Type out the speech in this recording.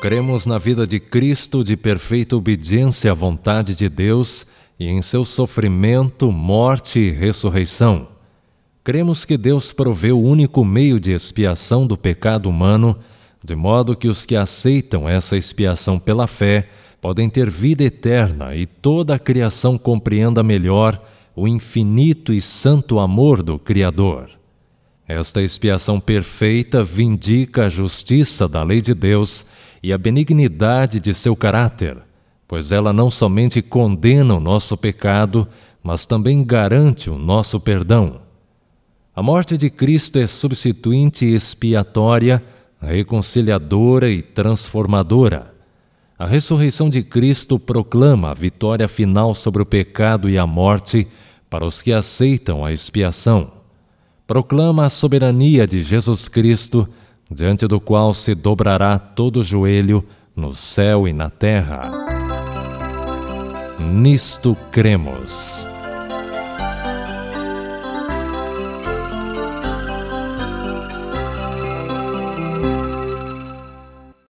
Cremos na vida de Cristo de perfeita obediência à vontade de Deus e em seu sofrimento, morte e ressurreição. Cremos que Deus proveu o único meio de expiação do pecado humano, de modo que os que aceitam essa expiação pela fé podem ter vida eterna e toda a criação compreenda melhor o infinito e santo amor do Criador. Esta expiação perfeita vindica a justiça da lei de Deus e a benignidade de seu caráter, pois ela não somente condena o nosso pecado, mas também garante o nosso perdão. A morte de Cristo é substituinte e expiatória, reconciliadora e transformadora. A ressurreição de Cristo proclama a vitória final sobre o pecado e a morte para os que aceitam a expiação. Proclama a soberania de Jesus Cristo diante do qual se dobrará todo joelho no céu e na terra. Nisto cremos.